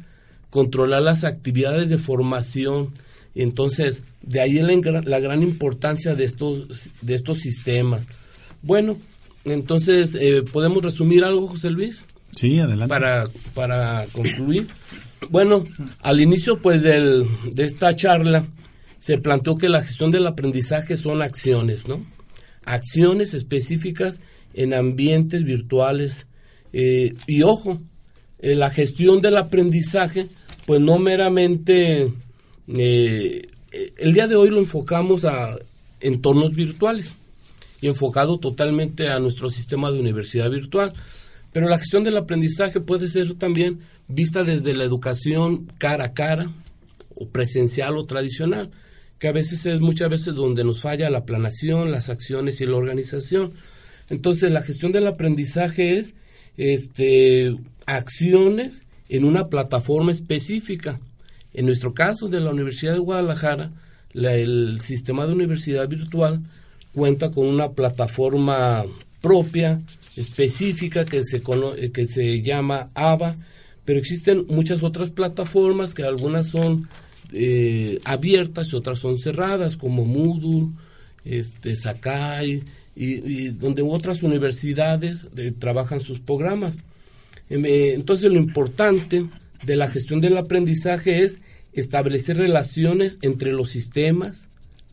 C: controlar las actividades de formación. Entonces, de ahí la, la gran importancia de estos, de estos sistemas. Bueno, entonces, eh, ¿podemos resumir algo, José Luis?
D: Sí, adelante.
C: Para, para concluir. Bueno, al inicio pues del, de esta charla se planteó que la gestión del aprendizaje son acciones, ¿no? Acciones específicas en ambientes virtuales. Eh, y ojo, eh, la gestión del aprendizaje, pues no meramente, eh, el día de hoy lo enfocamos a entornos virtuales y enfocado totalmente a nuestro sistema de universidad virtual. Pero la gestión del aprendizaje puede ser también vista desde la educación cara a cara, o presencial o tradicional, que a veces es muchas veces donde nos falla la planación, las acciones y la organización. Entonces, la gestión del aprendizaje es este, acciones en una plataforma específica. En nuestro caso de la Universidad de Guadalajara, el sistema de universidad virtual cuenta con una plataforma propia, específica, que se, que se llama ABA, pero existen muchas otras plataformas que algunas son eh, abiertas y otras son cerradas, como Moodle, este, Sakai, y, donde otras universidades eh, trabajan sus programas. Em, eh, entonces lo importante de la gestión del aprendizaje es establecer relaciones entre los sistemas,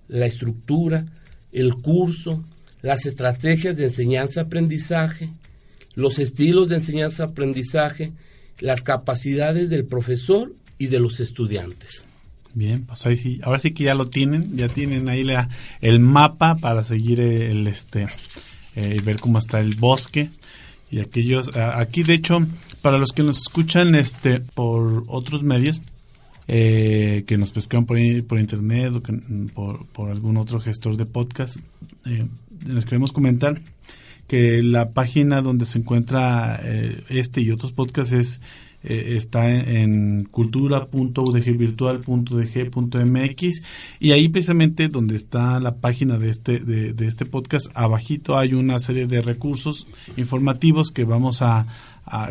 C: la estructura, el curso, las estrategias de enseñanza-aprendizaje, los estilos de enseñanza-aprendizaje, las capacidades del profesor y de los estudiantes.
D: Bien, pues ahí sí, ahora sí que ya lo tienen, ya tienen ahí la, el mapa para seguir el este eh, ver cómo está el bosque. Y aquellos aquí de hecho para los que nos escuchan este por otros medios eh, que nos pescan por, por internet o por, por, algún otro gestor de podcast, eh, les queremos comentar que la página donde se encuentra eh, este y otros podcasts es eh, está en, cultura.udgvirtual.udg.mx y ahí precisamente donde está la página de este de, de, este podcast abajito hay una serie de recursos informativos que vamos a,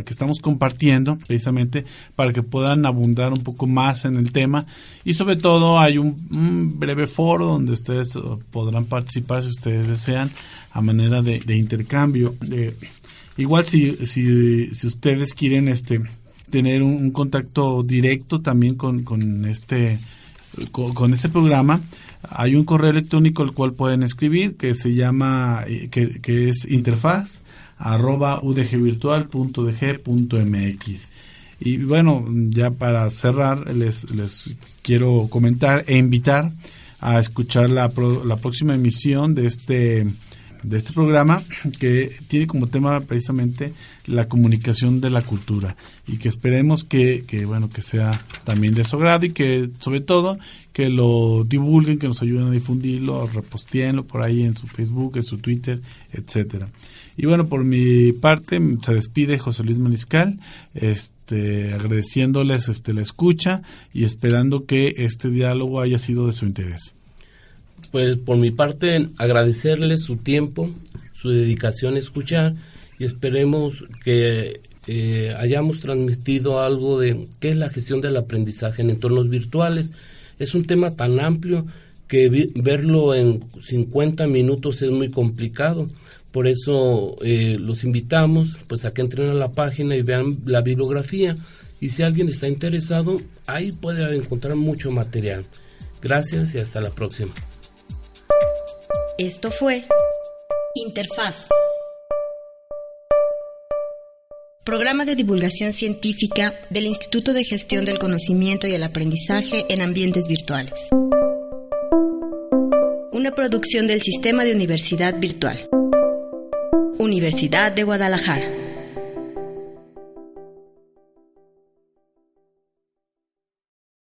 D: que estamos compartiendo precisamente para que puedan abundar un poco más en el tema y sobre todo hay un, breve foro donde ustedes uh, podrán participar si ustedes desean a manera de, intercambio igual si, si, si ustedes quieren este tener un, contacto directo también con, con este con, este programa. Hay un correo electrónico al cual pueden escribir que se llama eh, que, que es interfaz arroba udgvirtual.udg.mx y bueno ya para cerrar les, les quiero comentar e invitar a escuchar la, la próxima emisión de este de este programa que tiene como tema precisamente la comunicación de la cultura y que esperemos que, que bueno que sea también de su agrado y que sobre todo que lo divulguen, que nos ayuden a difundirlo, repostéenlo por ahí en su Facebook, en su Twitter, etcétera. Y bueno, por mi parte se despide José Luis Maniscal, este agradeciéndoles este la escucha y esperando que este diálogo haya sido de su interés
C: pues por mi parte agradecerles su tiempo, su dedicación a escuchar y esperemos que eh, hayamos transmitido algo de qué es la gestión del aprendizaje en entornos virtuales. Es un tema tan amplio que verlo en 50 minutos es muy complicado. Por eso eh, los invitamos pues a que entren a la página y vean la bibliografía. Y si alguien está interesado, ahí puede encontrar mucho material. Gracias y hasta la próxima.
B: Esto fue Interfaz. Programa de divulgación científica del Instituto de Gestión del Conocimiento y el Aprendizaje en Ambientes Virtuales. Una producción del Sistema de Universidad Virtual. Universidad de Guadalajara.